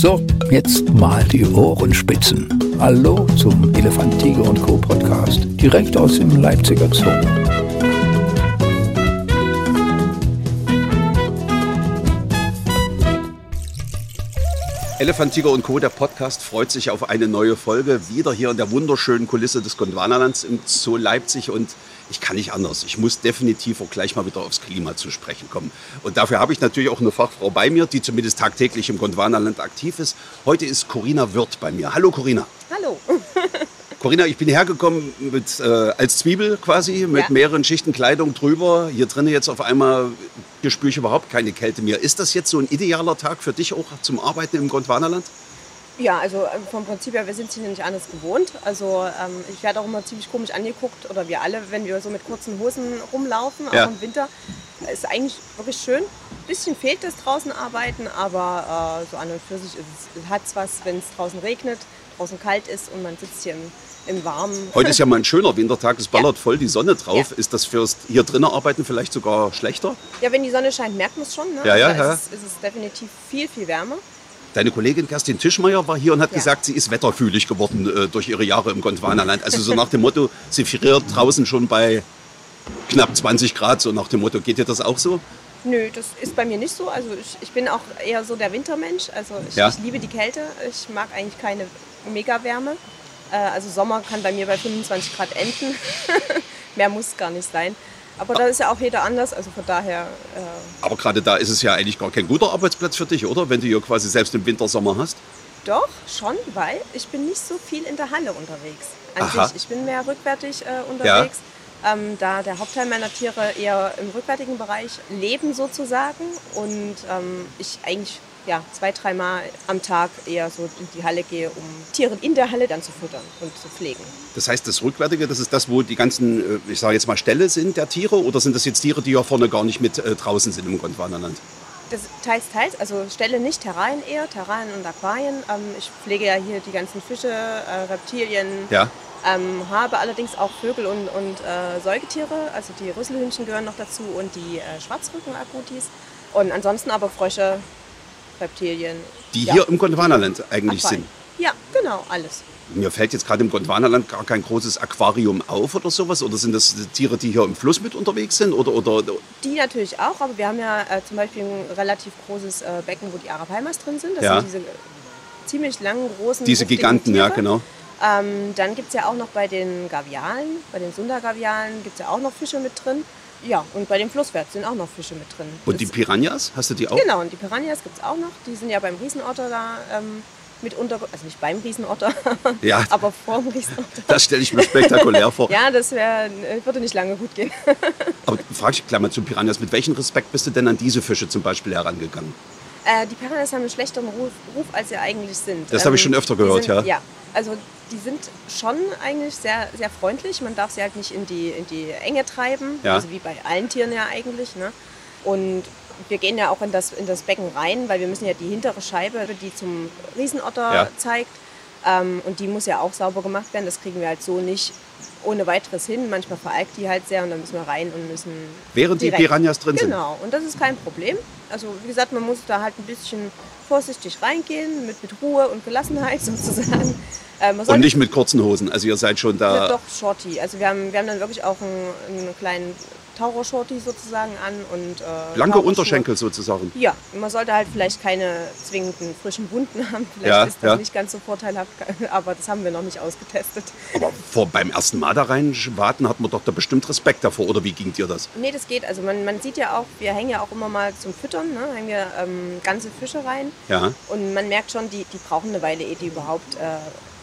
So, jetzt mal die Ohrenspitzen. Hallo zum Elefant, Tiger und Co. Podcast, direkt aus dem Leipziger Zoo. Elefant, Tiger und Co., der Podcast, freut sich auf eine neue Folge. Wieder hier in der wunderschönen Kulisse des Gondwanalands im Zoo Leipzig. Und ich kann nicht anders. Ich muss definitiv auch gleich mal wieder aufs Klima zu sprechen kommen. Und dafür habe ich natürlich auch eine Fachfrau bei mir, die zumindest tagtäglich im Gondwanaland aktiv ist. Heute ist Corinna Wirth bei mir. Hallo Corinna. Hallo. Corinna, ich bin hergekommen mit, äh, als Zwiebel quasi, mit Ja. mehreren Schichten Kleidung drüber. Hier drinnen jetzt auf einmal, hier spüre ich überhaupt keine Kälte mehr. Ist das jetzt so ein idealer Tag für dich auch zum Arbeiten im Gondwanaland? Ja, also ähm, vom Prinzip her, wir sind hier nicht anders gewohnt. Also ähm, ich werde auch immer ziemlich komisch angeguckt, oder wir alle, wenn wir so mit kurzen Hosen rumlaufen, Ja. auch im Winter. Ist eigentlich wirklich schön. Ein bisschen fehlt das draußen arbeiten, aber äh, so an und für sich hat es was, wenn es draußen regnet, draußen kalt ist und man sitzt hier im, im Warmen. Heute ist ja mal ein schöner Wintertag, es ballert voll die Sonne drauf. Ja. Ist das fürs hier drinnen arbeiten vielleicht sogar schlechter? Ja, wenn die Sonne scheint, merkt man es schon. Ne? Ja, ja, Also ja. Ist, es, ist es definitiv viel, viel wärmer. Deine Kollegin Kerstin Tischmeier war hier und hat Ja. gesagt, sie ist wetterfühlig geworden äh, durch ihre Jahre im Gondwanaland. Also so nach dem Motto, sie friert draußen schon bei knapp 20 Grad, so nach dem Motto. Geht dir das auch so? Nö, das ist bei mir nicht so. Also ich, ich bin auch eher so der Wintermensch. Also ich, Ja. ich liebe die Kälte. Ich mag eigentlich keine Megawärme. Äh, also Sommer kann bei mir bei 25 Grad enden. Mehr muss gar nicht sein. Aber da ist ja auch jeder anders. Also von daher, äh, Aber gerade da ist es ja eigentlich gar kein guter Arbeitsplatz für dich, oder? Wenn du hier quasi selbst im Winter Sommer hast. doch schon, weil ich bin nicht so viel in der Halle unterwegs. An Aha. sich. Ich bin mehr rückwärtig äh, unterwegs. Ähm, da der Hauptteil meiner Tiere eher im rückwärtigen Bereich leben sozusagen und ähm, ich eigentlich ja, zwei, dreimal am Tag eher so in die Halle gehe, um Tiere in der Halle dann zu füttern und zu pflegen. Das heißt, das Rückwärtige, das ist das, wo die ganzen, äh, ich sage jetzt mal, Ställe sind der Tiere? Oder sind das jetzt Tiere, die hier vorne gar nicht mit äh, draußen sind im Gondwanaland? Das teils, teils, also Stelle nicht, Terrarien eher, Terrarien und Aquarien. Ähm, ich pflege ja hier die ganzen Fische, äh, Reptilien, Ja. ähm, habe allerdings auch Vögel und, und äh, Säugetiere, also die Rüsselhühnchen gehören noch dazu und die äh, Schwarzrücken-Akutis. Und ansonsten aber Frösche, Reptilien. Die ja, hier im Gondwanaland eigentlich Aquarien. sind. Ja, genau, alles. Mir fällt jetzt gerade im Gondwanaland gar kein großes Aquarium auf oder sowas. Oder sind das Tiere, die hier im Fluss mit unterwegs sind? Oder, oder Die natürlich auch, aber wir haben ja äh, zum Beispiel ein relativ großes äh, Becken, wo die Arapaimas drin sind. Das Ja. sind diese ziemlich langen, großen diese Giganten, ja, Tiere. genau. Ähm, dann gibt es ja auch noch bei den Gavialen, bei den Sunda-Gavialen gibt es ja auch noch Fische mit drin. Ja, und bei den Flusspferden sind auch noch Fische mit drin. Und die Piranhas, hast du die auch? Genau, und die Piranhas gibt es auch noch. Die sind ja beim Riesenotter da ähm, mit unter... Also nicht beim Riesenotter, Ja. aber vorm Riesenotter. Das stelle ich mir spektakulär vor. Ja, das wär, äh, würde nicht lange gut gehen. Aber frage ich gleich mal zu Piranhas, mit welchem Respekt bist du denn an diese Fische zum Beispiel herangegangen? Äh, die Piranhas haben einen schlechteren Ruf, Ruf als sie eigentlich sind. Ähm, Das habe ich schon öfter gehört, sind, ja. Ja, also die sind schon eigentlich sehr, sehr freundlich. Man darf sie halt nicht in die, in die Enge treiben, Ja. also wie bei allen Tieren ja eigentlich. Ne? Und wir gehen ja auch in das, in das Becken rein, weil wir müssen ja die hintere Scheibe, die zum Riesenotter Ja. zeigt, ähm, und die muss ja auch sauber gemacht werden. Das kriegen wir halt so nicht ohne weiteres hin. Manchmal veralgt die halt sehr und dann müssen wir rein und müssen. Während die direkt- Piranhas drin sind? Genau, und das ist kein Problem. Also wie gesagt, man muss da halt ein bisschen vorsichtig reingehen, mit, mit Ruhe und Gelassenheit sozusagen. Äh, man Und nicht mit kurzen Hosen. Also ihr seid schon da. doch, Shorty. Also wir haben, wir haben dann wirklich auch einen, einen kleinen Taucher-Shorty sozusagen an und äh, Blanke. Unterschenkel sozusagen. Ja, man sollte halt vielleicht keine zwingenden frischen Wunden haben. Vielleicht Ja, ist das ja. nicht ganz so vorteilhaft, aber das haben wir noch nicht ausgetestet. Aber vor, beim ersten Mal da reinwarten hat man doch da bestimmt Respekt davor. Oder wie ging dir das? Nee, das geht. Also man, man sieht ja auch, wir hängen ja auch immer mal zum Füttern, ne? hängen wir ähm, ganze Fische rein. Ja. Und man merkt schon, die, die brauchen eine Weile, ehe die überhaupt äh,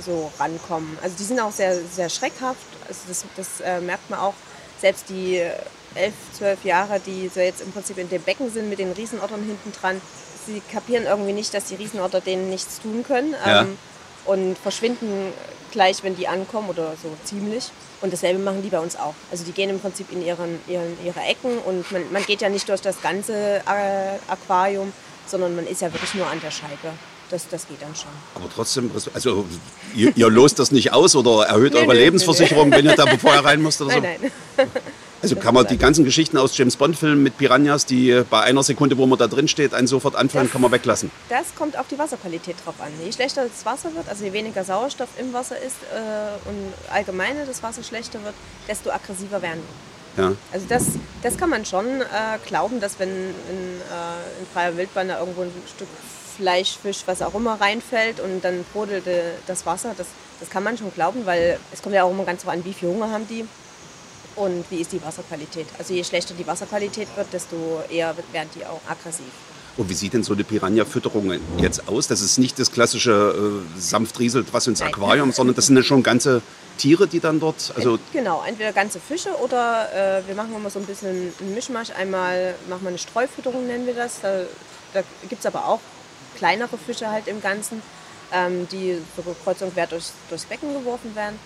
so rankommen. Also die sind auch sehr, sehr schreckhaft. Also das, das äh, merkt man auch. Selbst die äh, elf, zwölf Jahre, die so jetzt im Prinzip in dem Becken sind mit den Riesenottern hinten dran, sie kapieren irgendwie nicht, dass die Riesenotter denen nichts tun können. Ja. Ähm, und verschwinden gleich, wenn die ankommen oder so ziemlich. Und dasselbe machen die bei uns auch. Also die gehen im Prinzip in ihren, ihren, ihre Ecken und man, man geht ja nicht durch das ganze äh, Aquarium, sondern man ist ja wirklich nur an der Scheibe. Das, das geht dann schon. Aber trotzdem, also ihr, ihr lost das nicht aus oder erhöht Nee, eure nee, nee, Lebensversicherung, wenn ihr da vorher rein müsst oder so? Nein, nein. Also kann man die ganzen Geschichten aus James Bond-Filmen mit Piranhas, die bei einer Sekunde, wo man da drin steht, einen sofort anfangen, Das- kann man weglassen. Das kommt auf die Wasserqualität drauf an. Je schlechter das Wasser wird, also je weniger Sauerstoff im Wasser ist äh, und allgemein das Wasser schlechter wird, desto aggressiver werden die. Ja. Also das, das kann man schon äh, glauben, dass wenn in, äh, in freier Wildbahn da irgendwo ein Stück Fleisch, Fisch, was auch immer reinfällt und dann brodelte das Wasser, das, das kann man schon glauben, weil es kommt ja auch immer ganz drauf an, wie viel Hunger haben die und wie ist die Wasserqualität. Also je schlechter die Wasserqualität wird, desto eher werden die auch aggressiv. Und wie sieht denn so eine Piranha-Fütterung jetzt aus? Das ist nicht das klassische äh, sanft rieselt was ins Nein. Aquarium, sondern das sind ja schon ganze Tiere, die dann dort, also Genau, entweder ganze Fische oder äh, wir machen immer so ein bisschen einen Mischmasch. Einmal machen wir eine Streufütterung, nennen wir das. Da, da gibt es aber auch kleinere Fische halt im Ganzen, ähm, die so kreuz und quer durchs, durchs Becken geworfen werden.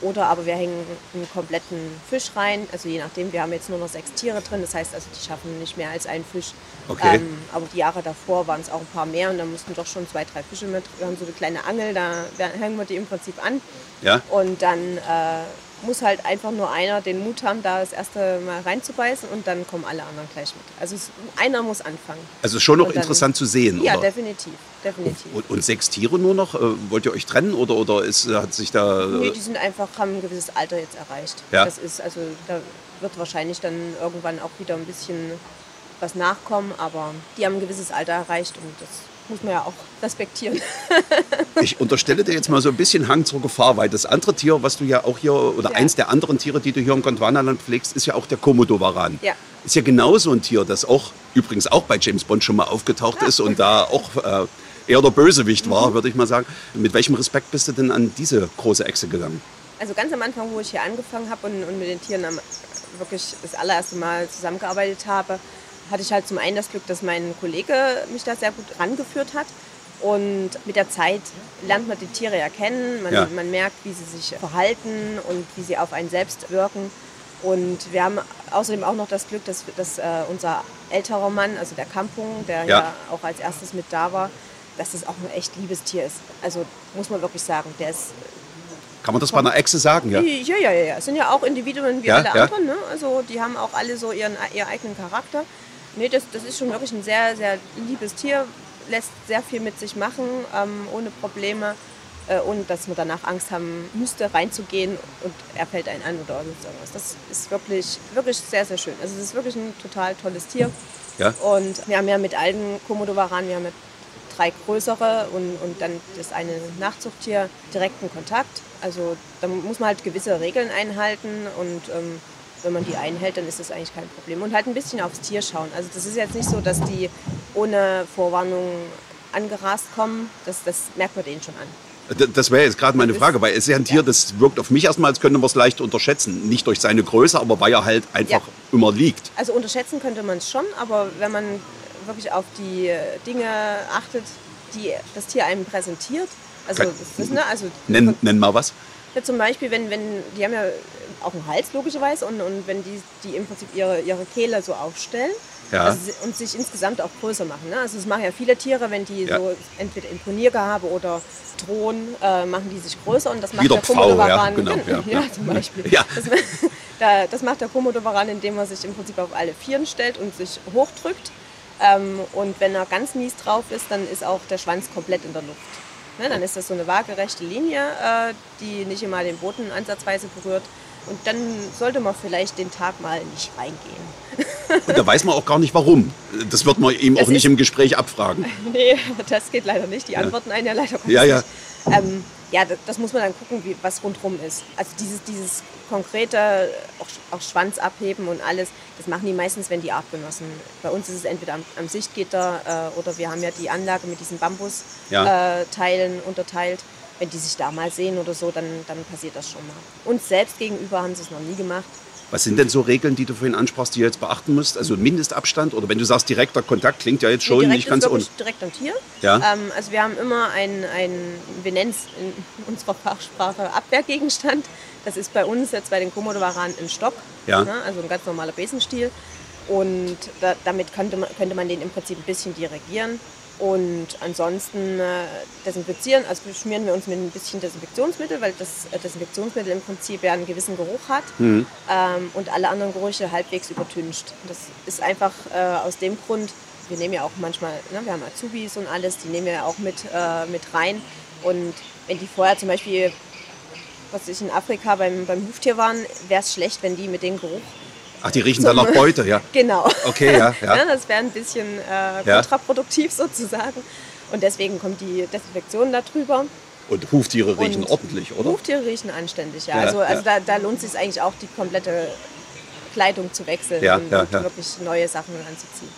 Oder aber wir hängen einen kompletten Fisch rein. Also je nachdem, wir haben jetzt nur noch sechs Tiere drin. Das heißt also, die schaffen nicht mehr als einen Fisch. Okay. Ähm, aber die Jahre davor waren es auch ein paar mehr und da mussten doch schon zwei, drei Fische mit. Wir haben so eine kleine Angel, da hängen wir die im Prinzip an. ja. Und dann äh, muss halt einfach nur einer den Mut haben, da das erste Mal reinzubeißen und dann kommen alle anderen gleich mit. Also es, einer muss anfangen. Also schon noch dann- interessant zu sehen, Ja, oder? definitiv, definitiv. Und, und sechs Tiere nur noch? Äh, wollt ihr euch trennen oder, oder ist, hat sich da... äh, Nee, die sind einfach, haben ein gewisses Alter jetzt erreicht. Ja. Das ist, also da wird wahrscheinlich dann irgendwann auch wieder ein bisschen was nachkommen, aber die haben ein gewisses Alter erreicht und das muss man ja auch respektieren. Ich unterstelle dir jetzt mal so ein bisschen Hang zur Gefahr, weil das andere Tier, was du ja auch hier, oder Ja. eins der anderen Tiere, die du hier im Gondwanaland pflegst, ist ja auch der Komodowaran. Ja. Ist ja genau so ein Tier, das auch übrigens auch bei James Bond schon mal aufgetaucht ist und da auch äh, eher der Bösewicht Mhm. war, würde ich mal sagen. Mit welchem Respekt bist du denn an diese große Echse gegangen? Also ganz am Anfang, wo ich hier angefangen habe und, und mit den Tieren am, wirklich das allererste Mal zusammengearbeitet habe, hatte ich halt zum einen das Glück, dass mein Kollege mich da sehr gut rangeführt hat. Und mit der Zeit lernt man die Tiere ja kennen, man, Ja. man merkt, wie sie sich verhalten und wie sie auf einen selbst wirken. Und wir haben außerdem auch noch das Glück, dass, dass äh, unser älterer Mann, also der Kampung, der Ja. ja. auch als erstes mit da war, dass das auch ein echt liebes Tier ist. Also muss man wirklich sagen, der ist Kann man das bei einer Echse sagen? Ja. ja, ja, ja. Es sind ja auch Individuen wie Ja, alle anderen. Ne? Also die haben auch alle so ihren, ihren eigenen Charakter. Nee, das, das ist schon wirklich ein sehr, sehr liebes Tier. Lässt sehr viel mit sich machen, ähm, ohne Probleme. Äh, ohne dass man danach Angst haben müsste, reinzugehen und er fällt einen an oder irgendwas. Das ist wirklich, wirklich sehr, sehr schön. Also es ist wirklich ein total tolles Tier. Ja. Und wir haben ja mit allen Komodowaran, wir haben ja drei größere und, und dann das eine Nachzuchttier direkten Kontakt. Also da muss man halt gewisse Regeln einhalten und ähm, wenn man die einhält, dann ist das eigentlich kein Problem. Und halt ein bisschen aufs Tier schauen. Also das ist jetzt nicht so, dass die ohne Vorwarnung angerast kommen. Das, das merkt man denen schon an. Das wäre jetzt gerade meine Frage, weil es ist ja ein Tier, das wirkt auf mich erstmal, als könnte man es leicht unterschätzen. Nicht durch seine Größe, aber weil er halt einfach Ja. immer liegt. Also unterschätzen könnte man es schon, aber wenn man wirklich auf die Dinge achtet, die das Tier einem präsentiert, also, Kein- das, ne, also Nenn, nenn mal was. Ja, zum Beispiel, wenn, wenn, die haben ja auch einen Hals logischerweise und, und wenn die, die im Prinzip ihre, ihre Kehle so aufstellen Ja. also, und sich insgesamt auch größer machen. Ne? Also das machen ja viele Tiere, wenn die Ja. so entweder Imponiergehabe oder drohen, äh, machen die sich größer und das macht Wie der Komodowaran. ja, genau, ja, ja, zum Beispiel. Ja. Das, da, das macht der Komodowaran, indem er sich im Prinzip auf alle Vieren stellt und sich hochdrückt. Ähm, und wenn er ganz mies drauf ist, dann ist auch der Schwanz komplett in der Luft. Ne, dann ist das so eine waagerechte Linie, äh, die nicht immer den Boden ansatzweise berührt. Und dann sollte man vielleicht den Tag mal nicht reingehen. Und da weiß man auch gar nicht warum. Das wird man auch Das nicht ist- im Gespräch abfragen. nee, das geht leider nicht. Die antworten einen ja leider Ja, ja. nicht. Ähm, ja, das, das muss man dann gucken, wie, was rundherum ist. Also dieses, dieses konkrete, auch, auch Schwanz abheben und alles, das machen die meistens, wenn die Artgenossen. Bei uns ist es entweder am, am Sichtgitter äh, oder wir haben ja die Anlage mit diesen Ja. Bambusteilen äh, Teilen unterteilt. Wenn die sich da mal sehen oder so, dann, dann passiert das schon mal. Uns selbst gegenüber haben sie es noch nie gemacht. Was sind denn so Regeln, die du vorhin ansprachst, die ihr jetzt beachten müsst? Also Mindestabstand oder wenn du sagst direkter Kontakt, klingt ja jetzt schon direkt nicht ganz wirklich direkt am Tier. Ja. Ähm, also wir haben immer ein, ein wir nennen es in unserer Fachsprache Abwehrgegenstand. Das ist bei uns jetzt bei den Komodowaran ein Stock, Ja. ne? also ein ganz normaler Besenstiel. Und da, damit könnte man, könnte man den im Prinzip ein bisschen dirigieren. Und ansonsten äh, desinfizieren, also schmieren wir uns mit ein bisschen Desinfektionsmittel, weil das äh, Desinfektionsmittel im Prinzip ja einen gewissen Geruch hat ähm, und alle anderen Gerüche halbwegs übertüncht. Das ist einfach äh, aus dem Grund, wir nehmen ja auch manchmal, ne, wir haben Azubis und alles, die nehmen wir ja auch mit, äh, mit rein. Und wenn die vorher zum Beispiel, was ich in Afrika beim, beim Huftier waren, wäre es schlecht, wenn die mit dem Geruch Ach, die riechen dann nach Beute, ja. Genau. Okay, ja, ja. Ja, das wäre ein bisschen äh, kontraproduktiv sozusagen. Und deswegen kommt die Desinfektion da drüber. Und Huftiere riechen Und ordentlich, oder? Huftiere riechen anständig, ja. Ja, also also. Da, da lohnt es sich eigentlich auch, die komplette Kleidung zu wechseln Ja, und, ja, und ja. wirklich neue Sachen anzuziehen.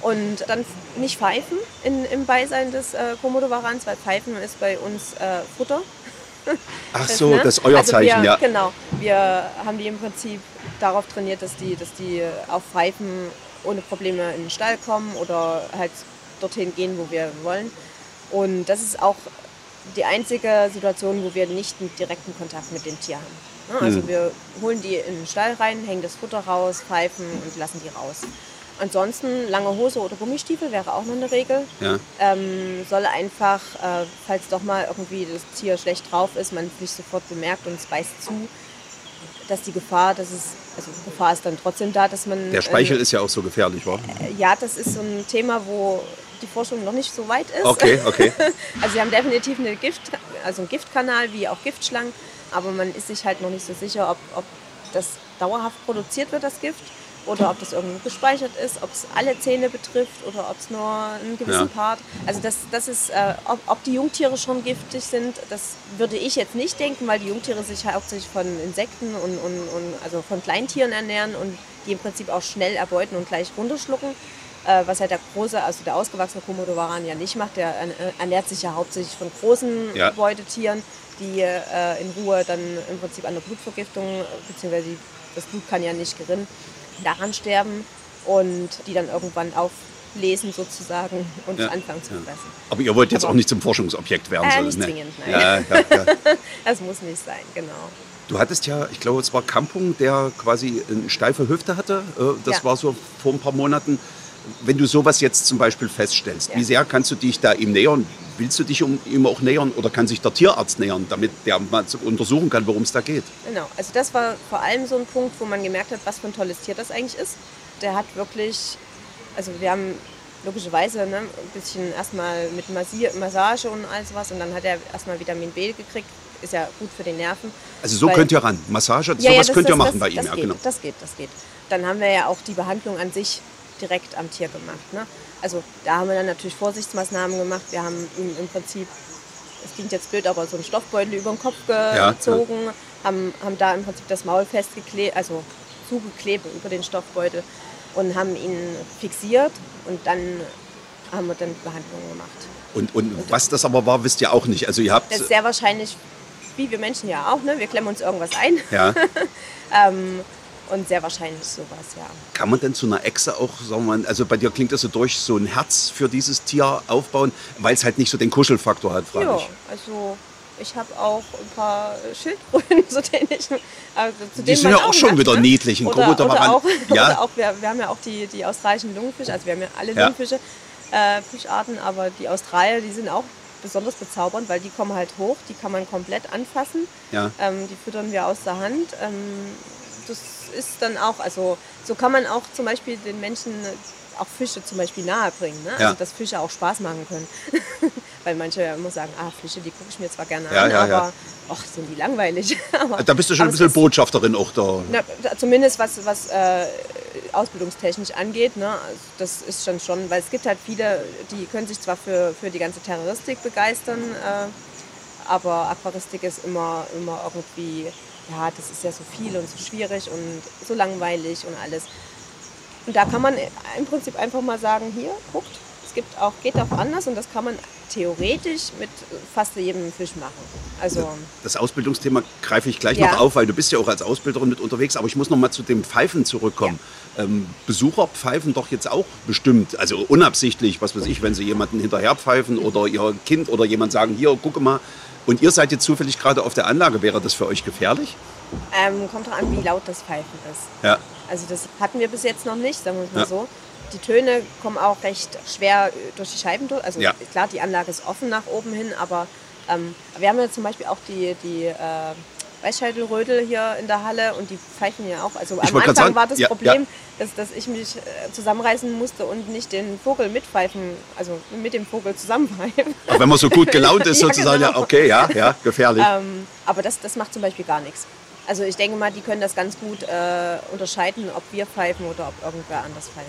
Und dann nicht pfeifen in, im Beisein des äh, Komodo-Warans, weil Pfeifen ist bei uns äh, Futter. Ach so, ne? das ist euer also Zeichen, wir, ja. Genau. Wir haben die im Prinzip darauf trainiert, dass die, dass die auf Pfeifen ohne Probleme in den Stall kommen oder halt dorthin gehen, wo wir wollen. Und das ist auch die einzige Situation, wo wir nicht einen direkten Kontakt mit dem Tier haben. Ne? Also Mhm. wir holen die in den Stall rein, hängen das Futter raus, pfeifen und lassen die raus. Ansonsten lange Hose oder Gummistiefel wäre auch noch eine Regel Ja. ähm, soll einfach, äh, falls doch mal irgendwie das Tier schlecht drauf ist, man es nicht sofort bemerkt und es beißt zu, dass die Gefahr, dass es, also die Gefahr ist dann trotzdem da, dass man. Der Speichel ähm, ist ja auch so gefährlich, wa? Ja, das ist so ein Thema, wo die Forschung noch nicht so weit ist. Okay, okay. Also sie haben definitiv eine Gift, also einen Giftkanal wie auch Giftschlangen, aber man ist sich halt noch nicht so sicher, ob, ob das dauerhaft produziert wird, das Gift, oder ob das irgendwo gespeichert ist, ob es alle Zähne betrifft oder ob es nur einen gewissen Ja. Part. Also das, das ist, äh, ob, ob die Jungtiere schon giftig sind, das würde ich jetzt nicht denken, weil die Jungtiere sich hauptsächlich von Insekten und, und, und also von Kleintieren ernähren und die im Prinzip auch schnell erbeuten und gleich runterschlucken. Äh, was ja der große, also der ausgewachsene Komodo-Varan ja nicht macht. Der äh, ernährt sich ja hauptsächlich von großen Ja. Beutetieren, die äh, in Ruhe dann im Prinzip an der Blutvergiftung, beziehungsweise das Blut kann ja nicht gerinnen, daran sterben und die dann irgendwann auflesen sozusagen und Ja, anfangen zu fressen. Aber ihr wollt jetzt Aber- auch nicht zum Forschungsobjekt werden. Äh, so, nicht ne? zwingend, nein. Das muss nicht sein, genau. Du hattest ja, ich glaube, es war Kampung, der quasi eine steife Hüfte hatte. Äh, Das Ja. war so vor ein paar Monaten. Wenn du sowas jetzt zum Beispiel feststellst, Ja. wie sehr kannst du dich da ihm nähern? Willst du dich um, ihm auch nähern oder kann sich der Tierarzt nähern, damit der mal untersuchen kann, worum es da geht? Genau, also das war vor allem so ein Punkt, wo man gemerkt hat, was für ein tolles Tier das eigentlich ist. Der hat wirklich, also wir haben logischerweise ne, ein bisschen erstmal mit Massage und all sowas und dann hat er erstmal Vitamin B gekriegt, ist ja gut für die Nerven. Also so Weil- könnt ihr ran. Massage, Ja, ja, sowas das- könnt ihr das- machen das, bei ihm. Ja, geht, genau. das geht, das geht. Dann haben wir ja auch die Behandlung an sich direkt am Tier gemacht. Ne? Also da haben wir dann natürlich Vorsichtsmaßnahmen gemacht. Wir haben ihm im Prinzip, es klingt jetzt blöd, aber so einen Stoffbeutel über den Kopf ja. gezogen, Haben, haben da im Prinzip das Maul festgeklebt, also zugeklebt über den Stoffbeutel und haben ihn fixiert und dann haben wir dann Behandlungen gemacht. Und, und was das aber war, wisst ihr auch nicht. Also ihr habt... Das ist sehr wahrscheinlich, wie wir Menschen ja auch, ne? wir klemmen uns irgendwas ein Ja. ähm, und sehr wahrscheinlich sowas, ja. Kann man denn zu einer Echse auch, sagen wir mal, also bei dir klingt das so durch, so ein Herz für dieses Tier aufbauen, weil es halt nicht so den Kuschelfaktor hat, frage Ja, ich. also ich habe auch ein paar Schildkröten, zu denen ich. Also zu Die sind ja auch schon lacht, wieder ne? niedlich. Ein Oder, oder Varan- auch, Ja. oder auch wir, wir haben ja auch die, die australischen Lungenfische, also wir haben ja alle Ja. Lungenfische, äh, Fischarten, aber die Australier, die sind auch besonders bezaubernd, weil die kommen halt hoch, die kann man komplett anfassen. Ja. Ähm, die füttern wir aus der Hand. Ähm, das ist dann auch, also so kann man auch zum Beispiel den Menschen auch Fische zum Beispiel nahebringen. Ne? Ja. Also dass Fische auch Spaß machen können. Weil manche ja immer sagen, ah, Fische, die gucke ich mir zwar gerne Ja, an, ja, aber ach, sind die langweilig. aber, Da bist du schon ein bisschen ist- Botschafterin auch da. na, zumindest was, was äh, ausbildungstechnisch angeht, ne, also das ist schon schon, weil es gibt halt viele, die können sich zwar für, für die ganze Terroristik begeistern, äh, aber Aquaristik ist immer, immer irgendwie, ja, das ist ja so viel und so schwierig und so langweilig und alles. Und da kann man im Prinzip einfach mal sagen, hier, guckt, es gibt auch, geht auch anders und das kann man theoretisch mit fast jedem Fisch machen. Also Das Ausbildungsthema greife ich gleich Ja. noch auf, weil du bist ja auch als Ausbilderin mit unterwegs. Aber ich muss noch mal zu dem Pfeifen zurückkommen. Ähm, Besucher pfeifen doch jetzt auch bestimmt, also unabsichtlich, was weiß ich, wenn sie jemanden hinterher pfeifen oder ihr Kind oder jemand sagen, hier, gucke mal. Und ihr seid jetzt zufällig gerade auf der Anlage. Wäre das für euch gefährlich? ähm, kommt drauf an, wie laut das Pfeifen ist. Ja. Also das hatten wir bis jetzt noch nicht, sagen wir es mal Ja. so. die Töne kommen auch recht schwer durch die Scheiben durch. Also Ja. klar, die Anlage ist offen nach oben hin, aber ähm, wir haben ja zum Beispiel auch die, die äh, Weißscheidelrödel hier in der Halle und die pfeifen ja auch. Also am Anfang sagen, war das ja, Problem, Dass, dass ich mich äh, zusammenreißen musste und nicht den Vogel mitpfeifen, also mit dem Vogel zusammenpfeifen. Auch wenn man so gut gelaunt ist, Ja, sozusagen, genau. ja, okay, ja, ja, gefährlich. Ähm, aber das, das macht zum Beispiel gar nichts. Also ich denke mal, die können das ganz gut äh, unterscheiden, ob wir pfeifen oder ob irgendwer anders pfeift.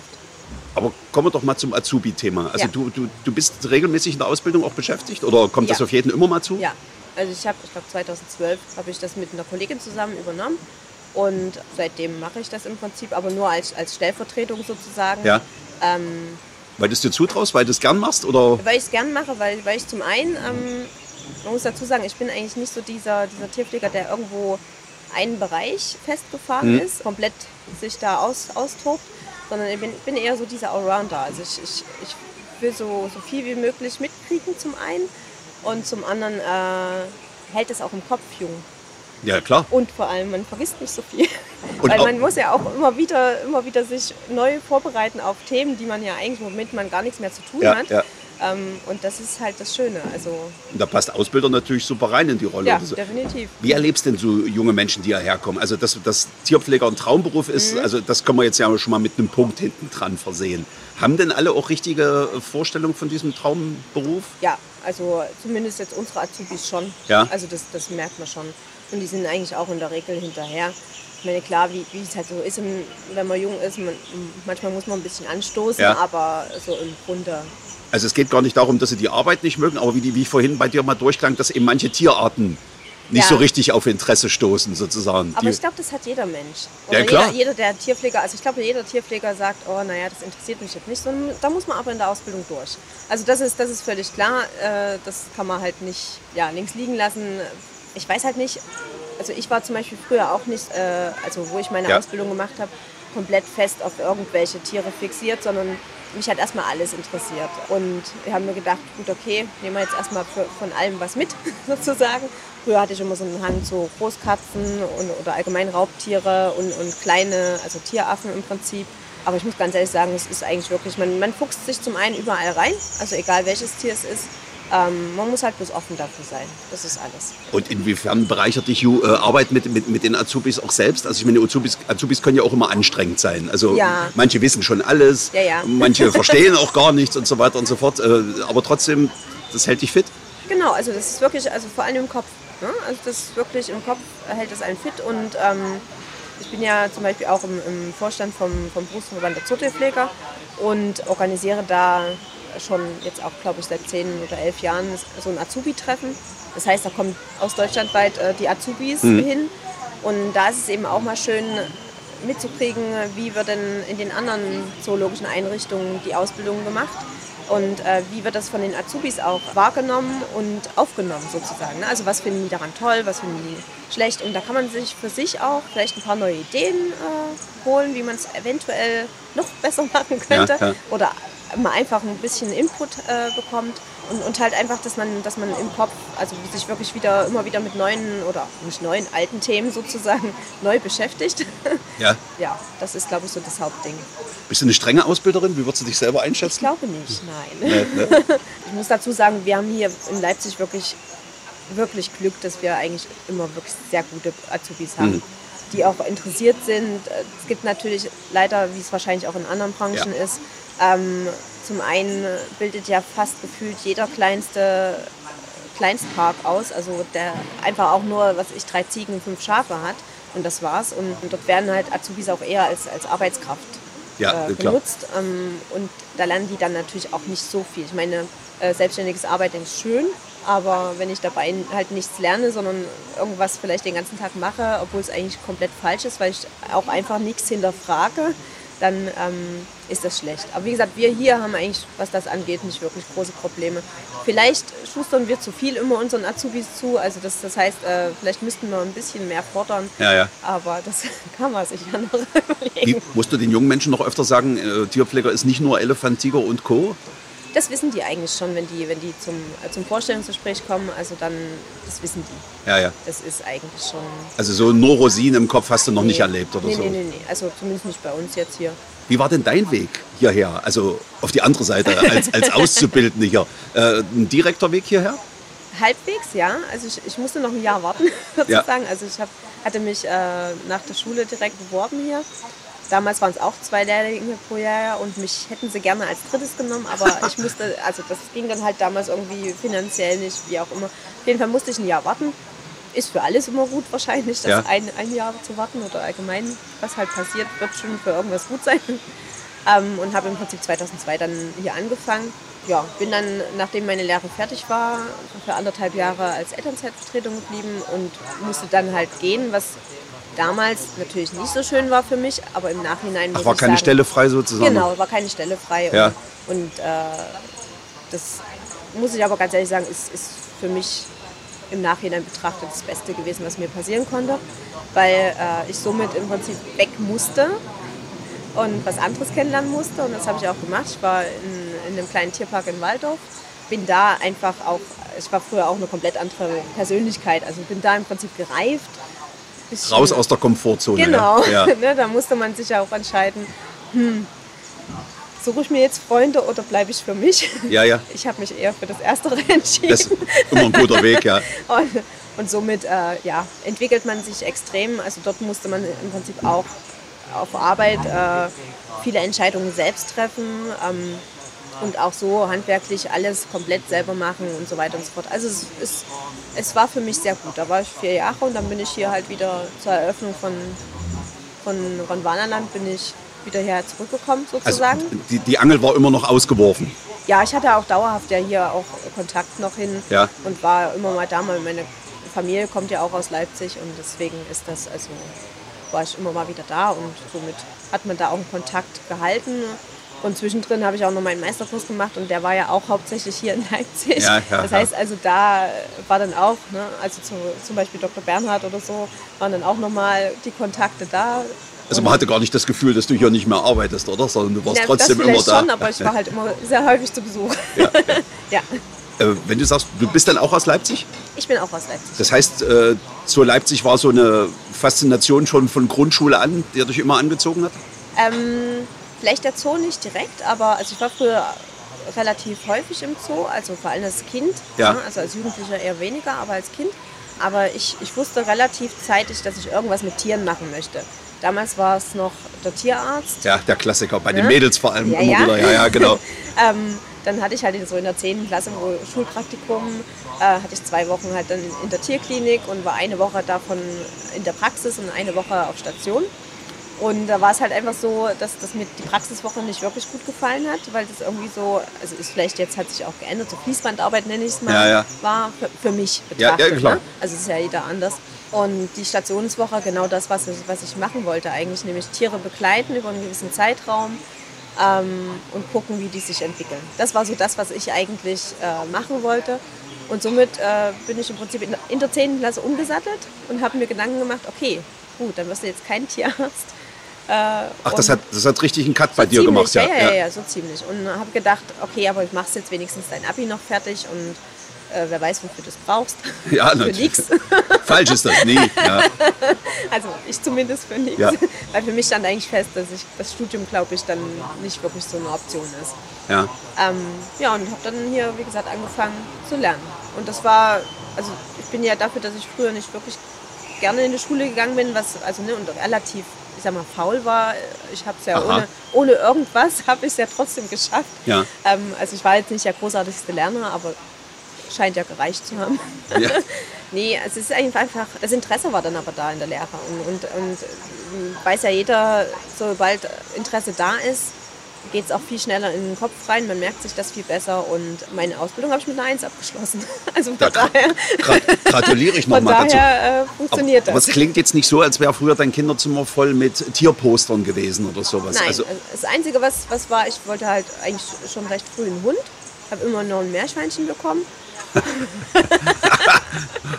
Aber kommen wir doch mal zum Azubi-Thema. Also Ja. du, du, du bist regelmäßig in der Ausbildung auch beschäftigt oder kommt das Ja. auf jeden immer mal zu? Ja, also ich habe, ich glaube 2012 habe ich das mit einer Kollegin zusammen übernommen und seitdem mache ich das im Prinzip, aber nur als, als Stellvertretung sozusagen. Ja. Ähm, Weil du es dir zutraust, weil du es gern machst? Oder? weil ich es gern mache, weil, weil ich zum einen, ähm, man muss dazu sagen, ich bin eigentlich nicht so dieser, dieser Tierpfleger, der irgendwo einen Bereich festgefahren Mhm. ist, komplett sich da aus, austobt, sondern ich bin, bin eher so dieser Allrounder. Also ich, ich, ich will so, so viel wie möglich mitkriegen zum einen und zum anderen äh, hält es auch im Kopf jung. Ja, klar. Und vor allem, man vergisst nicht so viel. Und Weil man muss ja auch immer wieder, immer wieder sich neu vorbereiten auf Themen, die man ja eigentlich, womit man gar nichts mehr zu tun Ja, hat. ja. Ähm, und das ist halt das Schöne. Also Und da passt Ausbilder natürlich super rein in die Rolle. ja, Das- definitiv. Wie erlebst denn so junge Menschen, die hierher kommen? Also, dass, dass Tierpfleger ein Traumberuf ist, Mhm. also das können wir jetzt ja schon mal mit einem Punkt hinten dran versehen. Haben denn alle auch richtige Vorstellungen von diesem Traumberuf? Ja, also zumindest jetzt unsere Azubis schon. Ja. Also das, das merkt man schon. Und die sind eigentlich auch in der Regel hinterher. Ich meine, klar, wie, wie es halt so ist, wenn man jung ist, man, manchmal muss man ein bisschen anstoßen, Ja. aber so im Grunde Also es geht gar nicht darum, dass sie die Arbeit nicht mögen, aber wie, die, wie vorhin bei dir mal durchklang, dass eben manche Tierarten nicht Ja. so richtig auf Interesse stoßen sozusagen. Aber Die- ich glaube, das hat jeder Mensch. Ja, Oder klar. Jeder, jeder der Tierpfleger, also ich glaube, jeder Tierpfleger sagt, oh, naja, das interessiert mich jetzt nicht. So, da muss man aber in der Ausbildung durch. Also das ist, das ist völlig klar. Äh, das kann man halt nicht ja, links liegen lassen. Ich weiß halt nicht, also ich war zum Beispiel früher auch nicht, äh, also wo ich meine Ja. Ausbildung gemacht habe, komplett fest auf irgendwelche Tiere fixiert, sondern mich hat erstmal alles interessiert. Und wir haben mir gedacht, gut, okay, nehmen wir jetzt erstmal für, von allem was mit, sozusagen. Früher hatte ich immer so einen Hang zu Großkatzen und, oder allgemein Raubtiere und, und kleine, also Tieraffen im Prinzip. Aber ich muss ganz ehrlich sagen, es ist eigentlich wirklich, man, man fuchst sich zum einen überall rein, also egal welches Tier es ist. Ähm, man muss halt bloß offen dafür sein. Das ist alles. Und inwiefern bereichert dich Ju, äh, Arbeit mit, mit, mit den Azubis auch selbst? Also ich meine, Azubis, Azubis können ja auch immer anstrengend sein. Also Ja. manche wissen schon alles, Ja, ja. manche verstehen auch gar nichts und so weiter und so fort. Äh, aber trotzdem, das hält dich fit. Genau, also das ist wirklich, also vor allem im Kopf. Ne? Also das ist wirklich im Kopf hält es einen fit und ähm, ich bin ja zum Beispiel auch im, im Vorstand vom, vom Berufsverband der Zootierpfleger und organisiere da schon jetzt auch, glaube ich, seit zehn oder elf Jahren so ein Azubi-Treffen. Das heißt, da kommen aus Deutschland weit äh, die Azubis hin und da ist es eben auch mal schön mitzukriegen, wie wird denn in den anderen zoologischen Einrichtungen die Ausbildung gemacht und äh, wie wird das von den Azubis auch wahrgenommen und aufgenommen sozusagen. ne? Also was finden die daran toll, was finden die schlecht und da kann man sich für sich auch vielleicht ein paar neue Ideen äh, holen, wie man es eventuell noch besser machen könnte ja. oder mal einfach ein bisschen Input äh, bekommt und, und halt einfach, dass man, dass man im Kopf, also sich wirklich wieder immer wieder mit neuen oder nicht neuen, alten Themen sozusagen neu beschäftigt. Ja. ja, das ist, glaube ich, so das Hauptding. Bist du eine strenge Ausbilderin? Wie würdest du dich selber Ich einschätzen? glaube nicht, nein. Nee, ne? Ich muss dazu sagen, wir haben hier in Leipzig wirklich, wirklich Glück, dass wir eigentlich immer wirklich sehr gute Azubis haben, die auch interessiert sind. Es gibt natürlich leider, wie es wahrscheinlich auch in anderen Branchen Ja. ist, ähm, zum einen bildet ja fast gefühlt jeder kleinste Kleinstpark aus, also der einfach auch nur, was ich, drei Ziegen und fünf Schafe hat und das war's. Und, und dort werden halt Azubis auch eher als, als Arbeitskraft Ja, äh, genutzt. Ähm, und da lernen die dann natürlich auch nicht so viel. Ich meine, äh, selbstständiges Arbeiten ist schön, aber wenn ich dabei halt nichts lerne, sondern irgendwas vielleicht den ganzen Tag mache, obwohl es eigentlich komplett falsch ist, weil ich auch einfach nichts hinterfrage, dann ähm, ist das schlecht. Aber wie gesagt, wir hier haben eigentlich, was das angeht, nicht wirklich große Probleme. Vielleicht schustern wir zu viel immer unseren Azubis zu. Also das, das heißt, äh, vielleicht müssten wir ein bisschen mehr fordern. Ja, ja. Aber das kann man sich ja noch Wie, überlegen. musst du den jungen Menschen noch öfter sagen, äh, Tierpfleger ist nicht nur Elefant, Tiger und Co.? Das wissen die eigentlich schon, wenn die, wenn die zum, äh, zum Vorstellungsgespräch kommen. Also dann, das wissen die. Ja, ja. Das ist eigentlich schon. Also so nur Rosinen im Kopf hast du noch nicht Nee. erlebt oder nee, so? Nee, nee, nee. Also zumindest nicht bei uns jetzt hier. Wie war denn dein Weg hierher? Also auf die andere Seite als, als Auszubildende hier. Äh, ein direkter Weg hierher? Halbwegs, ja. Also ich, ich musste noch ein Jahr warten, sozusagen. Ja. Also ich hab, hatte mich äh, nach der Schule direkt beworben hier. Damals waren es auch zwei Lehrlinge pro Jahr und mich hätten sie gerne als drittes genommen, aber ich musste, also das ging dann halt damals irgendwie finanziell nicht, wie auch immer. Auf jeden Fall musste ich ein Jahr warten. Ist für alles immer gut wahrscheinlich, das ja. ein, ein Jahr zu warten oder allgemein, was halt passiert, wird schon für irgendwas gut sein. Ähm, und habe im Prinzip 2002 dann hier angefangen. Ja, bin dann, nachdem meine Lehre fertig war, für anderthalb Jahre als Elternzeitvertretung geblieben und musste dann halt gehen, was damals natürlich nicht so schön war für mich, aber im Nachhinein Ach, war keine sagen, Stelle frei sozusagen? Genau, war keine Stelle frei. Ja. Und, und äh, das muss ich aber ganz ehrlich sagen, ist, ist für mich im Nachhinein betrachtet das Beste gewesen, was mir passieren konnte, weil äh, ich somit im Prinzip weg musste und was anderes kennenlernen musste und das habe ich auch gemacht. Ich war in, in einem kleinen Tierpark in Waldorf, bin da einfach auch, ich war früher auch eine komplett andere Persönlichkeit, also bin da im Prinzip gereift bisschen. Raus aus der Komfortzone. Genau, ja. ne, da musste man sich ja auch entscheiden, hm, suche ich mir jetzt Freunde oder bleibe ich für mich? Ja, ja. Ich habe mich eher für das Erste entschieden. Das ist immer ein guter Weg, ja. und, und somit äh, ja, entwickelt man sich extrem. Also dort musste man im Prinzip auch auf Arbeit äh, viele Entscheidungen selbst treffen. Ähm, und auch so handwerklich alles komplett selber machen und so weiter und so fort. Also es, ist, es war für mich sehr gut. Da war ich vier Jahre und dann bin ich hier halt wieder zur Eröffnung von, von Gondwanaland bin ich wieder her zurückgekommen sozusagen. Also die, die Angel war immer noch ausgeworfen? Ja, ich hatte auch dauerhaft ja hier auch Kontakt noch hin ja. und war immer mal da. Meine Familie kommt ja auch aus Leipzig und deswegen ist das, also war ich immer mal wieder da und somit hat man da auch einen Kontakt gehalten. Und zwischendrin habe ich auch noch meinen Meisterkurs gemacht und der war ja auch hauptsächlich hier in Leipzig. Ja, ja, das heißt also, da war dann auch, ne, also zu, zum Beispiel Dr. Bernhard oder so, waren dann auch nochmal die Kontakte da. Also man hatte gar nicht das Gefühl, dass du hier nicht mehr arbeitest, oder? Sondern du warst ja, trotzdem immer da. schon, aber ich war halt immer sehr häufig zu Besuch. Ja. ja. Äh, wenn du sagst, du bist dann auch aus Leipzig? Ich bin auch aus Leipzig. Das heißt, äh, zu Leipzig war so eine Faszination schon von Grundschule an, die dich immer angezogen hat? Ähm, Vielleicht der Zoo nicht direkt, aber also ich war früher relativ häufig im Zoo, also vor allem als Kind. Ja. Ne? Also als Jugendlicher eher weniger, aber als Kind. Aber ich, ich wusste relativ zeitig, dass ich irgendwas mit Tieren machen möchte. Damals war es noch der Tierarzt. Ja, der Klassiker, bei ne? den Mädels vor allem ja, immer ja. wieder. Ja, ja, genau. ähm, dann hatte ich halt so in der 10. Klasse wo Schulpraktikum, äh, hatte ich zwei Wochen halt dann in der Tierklinik und war eine Woche davon in der Praxis und eine Woche auf Station. Und da war es halt einfach so, dass, dass mir die Praxiswoche nicht wirklich gut gefallen hat, weil das irgendwie so, also ist vielleicht jetzt hat sich auch geändert, so Fließbandarbeit nenne ich es mal, ja, ja. war für, für mich betrachtet. Ja, ja klar. Ne? Also ist ja jeder anders. Und die Stationswoche, genau das, was ich, was ich machen wollte eigentlich, nämlich Tiere begleiten über einen gewissen Zeitraum ähm, und gucken, wie die sich entwickeln. Das war so das, was ich eigentlich äh, machen wollte. Und somit äh, bin ich im Prinzip in der, in der 10. Klasse umgesattelt und habe mir Gedanken gemacht, okay, gut, dann wirst du jetzt kein Tierarzt, Ach, das hat, das hat richtig einen Cut so bei dir ziemlich, gemacht, ja? Ja, ja, ja, so ziemlich. Und habe gedacht, okay, aber ich machst jetzt wenigstens dein Abi noch fertig und äh, wer weiß, wofür du das brauchst. Ja, für nichts. Falsch ist das nie. Ja. Also ich zumindest für nichts. Ja. Weil für mich stand eigentlich fest, dass ich das Studium, glaube ich, dann nicht wirklich so eine Option ist. Ja. Ähm, ja, und habe dann hier, wie gesagt, angefangen zu lernen. Und das war, also ich bin ja dafür, dass ich früher nicht wirklich gerne in die Schule gegangen bin, was also ne, und relativ ich sag mal, faul war. Ich habe es ja ohne, ohne irgendwas, habe ich es ja trotzdem geschafft. Ja. Ähm, also ich war jetzt nicht der großartigste Lerner, aber scheint ja gereicht zu haben. Ja. nee, es ist einfach, das Interesse war dann aber da in der Lehre. Und, und, und weiß ja jeder, sobald Interesse da ist, geht es auch viel schneller in den Kopf rein, man merkt sich das viel besser und meine Ausbildung habe ich mit einer Eins abgeschlossen. Also von da, daher gratuliere ich nochmal dazu. Äh, funktioniert aber, das. Aber es klingt jetzt nicht so, als wäre früher dein Kinderzimmer voll mit Tierpostern gewesen oder sowas. Nein, also, das Einzige, was, was war, ich wollte halt eigentlich schon recht früh einen Hund, habe immer noch ein Meerschweinchen bekommen.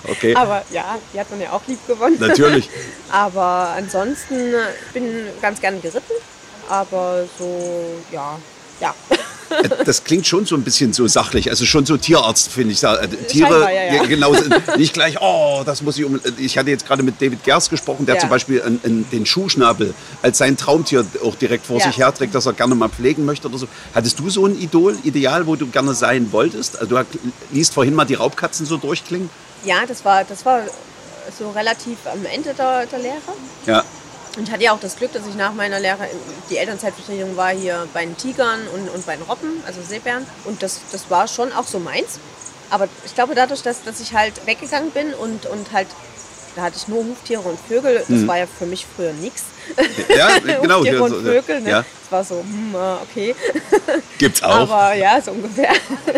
okay. Aber ja, die hat man ja auch lieb gewonnen. Natürlich. Aber ansonsten bin ganz gerne geritten aber so, ja, ja. Äh, Das klingt schon so ein bisschen so sachlich, also schon so Tierarzt, finde ich. Äh, Tiere, ja, ja. genau, nicht gleich, oh, das muss ich um. Ich hatte jetzt gerade mit David Gers gesprochen, der Ja. zum Beispiel an, an den Schuhschnabel als sein Traumtier auch direkt vor sich herträgt, dass er gerne mal pflegen möchte oder so. Hattest du so ein Idol, Ideal, wo du gerne sein wolltest? Also du liest vorhin mal die Raubkatzen so durchklingen. Ja, das war, das war so relativ am Ende der, der Lehre. Ja, Und ich hatte ja auch das Glück, dass ich nach meiner Lehre, die Elternzeitvertretung war hier bei den Tigern und, und bei den Robben, also Seebären. Und das, das war schon auch so meins. Aber ich glaube, dadurch, dass, dass ich halt weggegangen bin und, und halt, da hatte ich nur Huftiere und Vögel, das war ja für mich früher nichts. ja genau. Huftiere und so, Vögel, ne? Ja, Das war so, hm, äh, okay. gibt's auch. Aber ja, so ungefähr.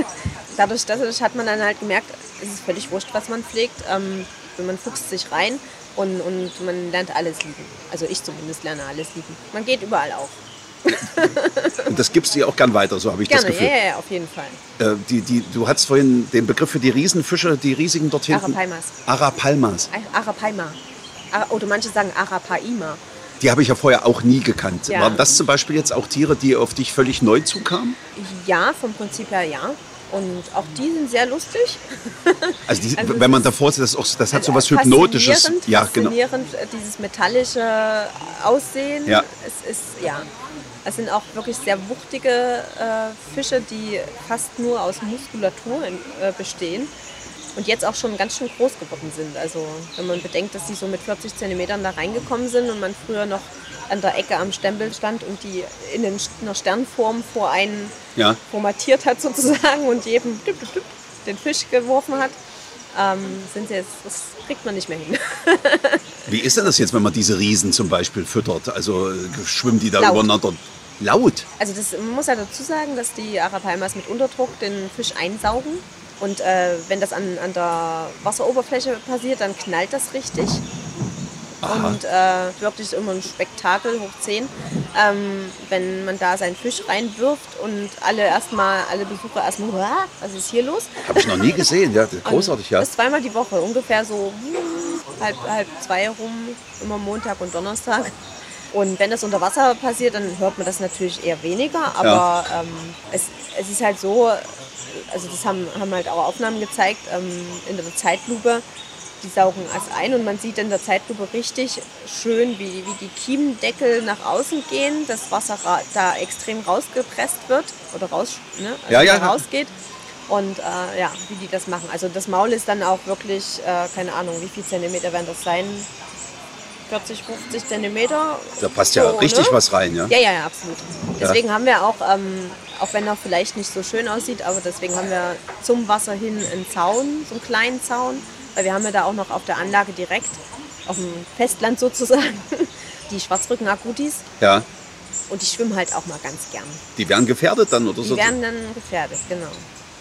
Dadurch, dadurch hat man dann halt gemerkt, es ist völlig wurscht, was man pflegt. Ähm, man fuchst sich rein und, und man lernt alles lieben. Also ich zumindest lerne alles lieben. Man geht überall auf. Und das gibst du ja auch gern weiter, so habe ich Gerne, das Gefühl. ja, ja, auf jeden Fall. Äh, die, die, du hattest vorhin den Begriff für die Riesenfische, die riesigen dort hinten. Arapaimas. Arapalmas. Arapaima. Ara- Oder manche sagen Arapaima. Die habe ich ja vorher auch nie gekannt. Ja. Waren das zum Beispiel jetzt auch Tiere, die auf dich völlig neu zukamen? Ja, vom Prinzip her ja. Und auch die sind sehr lustig. Also, die, Also wenn man davor sitzt, das, auch, das hat so was Also Hypnotisches. faszinierend, Ja, genau. faszinierend, äh, dieses metallische Aussehen. Ja. Es ist, ja. Es sind auch wirklich sehr wuchtige äh, Fische, die fast nur aus Muskulatur äh, bestehen und jetzt auch schon ganz schön groß geworden sind. Also wenn man bedenkt, dass die so mit 40 Zentimetern da reingekommen sind und man früher noch an der Ecke am Stempel stand und die in einer Sternform vor einen Ja. formatiert hat sozusagen und jedem den Fisch geworfen hat, ähm, sind sie jetzt, das kriegt man nicht mehr hin. Wie ist denn das jetzt, wenn man diese Riesen zum Beispiel füttert? Also äh, schwimmen die da Laut. übereinander? Laut. Also das, man muss ja dazu sagen, dass die Arapaimas mit Unterdruck den Fisch einsaugen. Und äh, wenn das an, an der Wasseroberfläche passiert, dann knallt das richtig. Aha. Und äh, wirklich immer ein Spektakel hoch 10, ähm, wenn man da seinen Fisch reinwirft und alle erstmal, alle Besucher erstmal, "Uah, was ist hier los? Habe ich noch nie gesehen. Ja, großartig, ja. Das zweimal die Woche, ungefähr so hm, halb, halb zwei rum, immer Montag und Donnerstag. Und wenn das unter Wasser passiert, dann hört man das natürlich eher weniger. Aber ähm, es, es ist halt so, also das haben, haben halt auch Aufnahmen gezeigt ähm, in der Zeitlupe. Die saugen erst ein und man sieht in der Zeitlupe richtig schön, wie, wie die Kiemendeckel nach außen gehen, das Wasser da extrem rausgepresst wird oder raus, ne, also Ja, ja. rausgeht. Und äh, ja, wie die das machen. Also das Maul ist dann auch wirklich, äh, keine Ahnung, wie viel Zentimeter werden das sein? 40, 50 Zentimeter. Da passt ja So, richtig ne? was rein, ja. Ja, ja, ja, absolut. Deswegen haben wir auch, ähm, auch wenn er vielleicht nicht so schön aussieht, aber deswegen haben wir zum Wasser hin einen Zaun, so einen kleinen Zaun, weil wir haben ja da auch noch auf der Anlage direkt, auf dem Festland sozusagen, die Schwarzrücken-Agutis Ja. und die schwimmen halt auch mal ganz gern. Die werden gefährdet dann oder Die so? werden dann gefährdet, genau.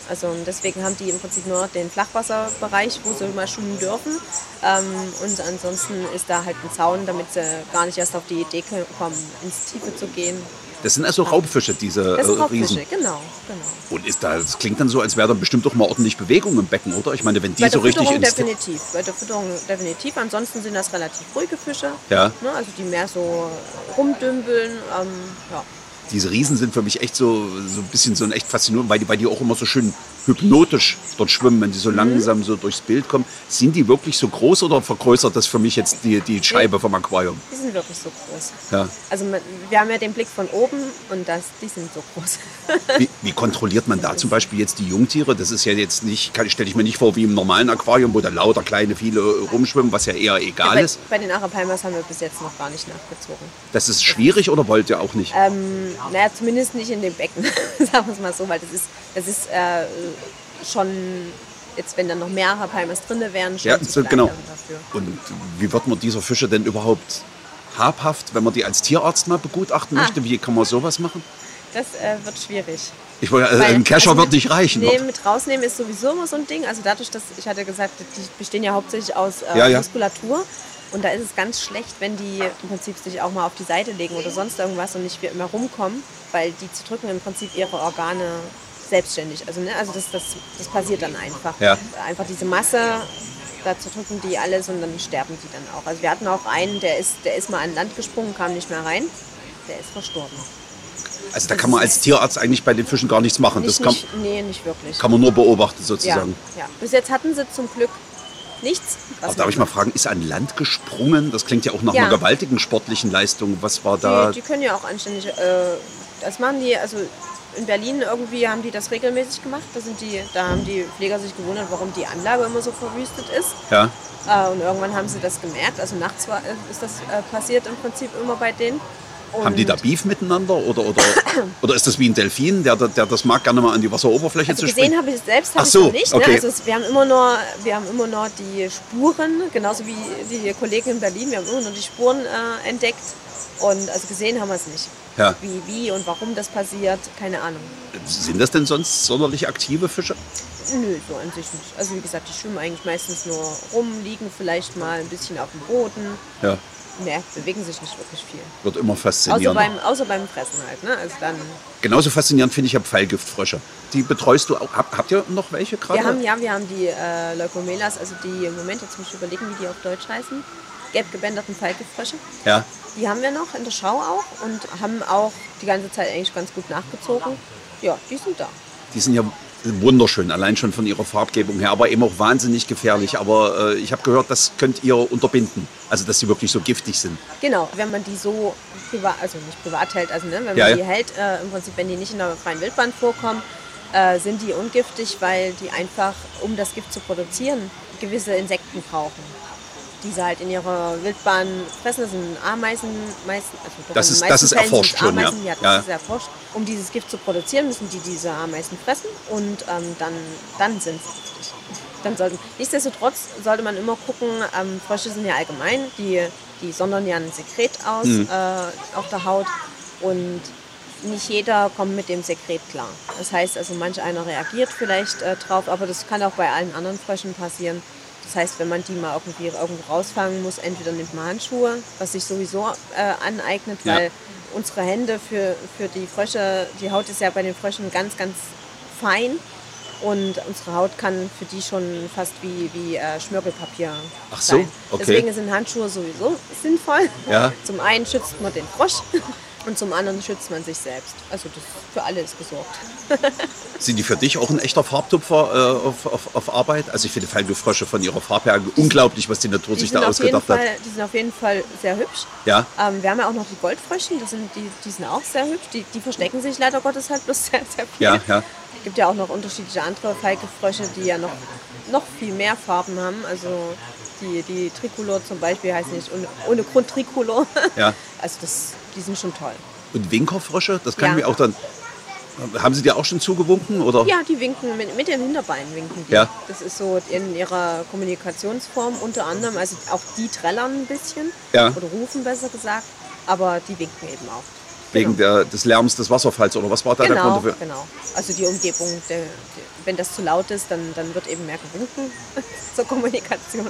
Also deswegen haben die im Prinzip nur den Flachwasserbereich, wo sie mal schwimmen dürfen. Ähm, und ansonsten ist da halt ein Zaun, damit sie gar nicht erst auf die Idee kommen, ins Tiefe zu gehen. Das sind also Raubfische, diese Das äh, sind Raubfische, Riesen. genau, genau. Und ist da, das klingt dann so, als wäre da bestimmt doch mal ordentlich Bewegung im Becken, oder? Ich meine, wenn die Bei so der richtig Fütterung ins... definitiv. Bei der Fütterung definitiv. Ansonsten sind das relativ ruhige Fische. Ja. Ne, also die mehr so rumdümpeln. Ähm, ja. Diese Riesen sind für mich echt so, so ein bisschen so ein echt faszinierend, weil die bei dir auch immer so schön hypnotisch dort schwimmen, wenn die Mhm. so langsam so durchs Bild kommen. Sind die wirklich so groß oder vergrößert das für mich jetzt die, die Scheibe vom Aquarium? Die sind wirklich so groß. Ja. Also wir haben ja den Blick von oben und das, die sind so groß. Wie, wie kontrolliert man da zum Beispiel jetzt die Jungtiere? Das ist ja jetzt nicht, stelle ich mir nicht vor wie im normalen Aquarium, wo da lauter kleine viele rumschwimmen, was ja eher egal bei, ist. bei den Arapaimas haben wir bis jetzt noch gar nicht nachgezogen. Das ist schwierig oder wollt ihr auch nicht? Ähm, naja, zumindest nicht in dem Becken, sagen wir es mal so, weil das ist, das ist äh, schon, jetzt wenn dann noch mehr Arapaimas drin wären, schon Ja, zu so, genau. dafür. Und wie wird man dieser Fische denn überhaupt habhaft, wenn man die als Tierarzt mal begutachten Ah. möchte? Wie kann man sowas machen? Das äh, wird schwierig. Ich wollte, Weil- ein Kescher also wird nicht reichen. Nee, mit rausnehmen ist sowieso immer so ein Ding. Also dadurch, dass ich hatte gesagt, die bestehen ja hauptsächlich aus äh, Ja, ja. Muskulatur. Und da ist es ganz schlecht, wenn die im Prinzip sich auch mal auf die Seite legen oder sonst irgendwas und nicht immer rumkommen, weil die zerdrücken im Prinzip ihre Organe selbstständig. Also, ne, also das, das, das passiert dann einfach. Ja. Einfach diese Masse, da zerdrücken die alles und dann sterben die dann auch. Also wir hatten auch einen, der ist, der ist mal an Land gesprungen, kam nicht mehr rein. Der ist verstorben. Also da kann man als Tierarzt eigentlich bei den Fischen gar nichts machen. Nicht, Das kann, nicht, nee, nicht wirklich. kann man nur beobachten ja, sozusagen. ja. Bis jetzt hatten sie zum Glück nichts. was Aber darf ich mal fragen, ist an Land gesprungen? Das klingt ja auch nach Ja. einer gewaltigen sportlichen Leistung. Was war da? Die, die können ja auch anständig. Äh, das machen die, also in Berlin irgendwie haben die das regelmäßig gemacht. Da, sind die, da haben die Pfleger sich gewundert, warum die Anlage immer so verwüstet ist. Ja, Äh, und irgendwann haben sie das gemerkt. Also nachts war, ist das äh, passiert im Prinzip immer bei denen. Und haben die da Beef miteinander oder, oder, oder ist das wie ein Delfin, der, der das mag, gerne mal an die Wasseroberfläche Also zu gesehen springen? habe ich es selbst habe so, ich nicht. okay. Ne? Also es, wir, haben immer nur, wir haben immer nur die Spuren, genauso wie die Kollegen in Berlin, wir haben immer nur die Spuren äh, entdeckt. Und also gesehen haben wir es nicht. Ja. Wie, wie und warum das passiert, keine Ahnung. Sind das denn sonst sonderlich aktive Fische? Nö, so an sich nicht. Also wie gesagt, die schwimmen eigentlich meistens nur rum, liegen vielleicht mal ein bisschen auf dem Boden. Ja, Mehr, bewegen sich nicht wirklich viel. wird immer Außer faszinierender. beim, außer beim Fressen halt. Ne? Also dann, Genauso faszinierend finde ich ja Pfeilgiftfrösche. Die betreust du auch. Hab, habt ihr noch welche gerade? wir haben, ja, wir haben die äh, Leucomelas, also die im Moment, jetzt muss ich überlegen, wie die auf Deutsch heißen, gelb gebänderten Faltgefrösche. Ja. Die haben wir noch in der Schau auch und haben auch die ganze Zeit eigentlich ganz gut nachgezogen. Ja, die sind da. Die sind ja wunderschön, allein schon von ihrer Farbgebung her, aber eben auch wahnsinnig gefährlich. Aber äh, ich habe gehört, das könnt ihr unterbinden. Also, dass sie wirklich so giftig sind. Genau, wenn man die so privat, also nicht privat hält, also ne, wenn man Ja, ja. die hält, äh, im Prinzip, wenn die nicht in der freien Wildbahn vorkommen, äh, sind die ungiftig, weil die einfach, um das Gift zu produzieren, gewisse Insekten brauchen. Die sie halt in ihrer Wildbahn fressen, das sind Ameisen, meisten, also Das ist- das ist Fällen erforscht schon, ja. Ameisen, ja. Ja. ist erforscht. Um dieses Gift zu produzieren, müssen die diese Ameisen fressen und ähm, dann, dann sind. Dann sollten, nichtsdestotrotz sollte man immer gucken, ähm, Frösche sind ja allgemein, die, die sondern ja ein Sekret aus Mhm. äh, auf der Haut und nicht jeder kommt mit dem Sekret klar. Das heißt also, manch einer reagiert vielleicht äh, drauf, aber das kann auch bei allen anderen Fröschen passieren. Das heißt, wenn man die mal irgendwie irgendwo rausfangen muss, entweder nimmt man Handschuhe, was sich sowieso äh, aneignet, Ja. weil unsere Hände für, für die Frösche, die Haut ist ja bei den Fröschen ganz, ganz fein und unsere Haut kann für die schon fast wie, wie äh, Schmirgelpapier Ach so, sein. okay. Deswegen sind Handschuhe sowieso sinnvoll. Ja. Zum einen schützt man den Frosch und zum anderen schützt man sich selbst. Also das für alle ist gesorgt. Sind die für dich auch ein echter Farbtupfer äh, auf, auf, auf Arbeit? Also ich finde Fallgefrösche von ihrer Farbe her unglaublich, was die Natur Die sich da ausgedacht hat. Fall, die sind auf jeden Fall sehr hübsch. Ja, Ähm, wir haben ja auch noch die Goldfröschen, das sind, die, die sind auch sehr hübsch. Die, die verstecken sich leider Gottes halt bloß sehr, sehr viel. ja, ja. Es gibt ja auch noch unterschiedliche andere Falkefrösche, die ja noch, noch viel mehr Farben haben. Also die, die Tricolor zum Beispiel heißt nicht ohne, ohne Grund Tricolor. Ja. Also das, die sind schon toll. Und Winkerfrösche, das kann Ja. mir auch dann. Haben Sie dir auch schon zugewunken? Oder? Ja, die winken mit, mit den Hinterbeinen winken die. Ja. Das ist so in ihrer Kommunikationsform unter anderem. Also auch die trällern ein bisschen Ja. oder rufen besser gesagt, aber die winken eben auch. Wegen der, des Lärms des Wasserfalls oder was war da der Genau, Grund dafür? genau. Also die Umgebung, der, der, wenn das zu laut ist, dann, dann wird eben mehr gewunken zur Kommunikation.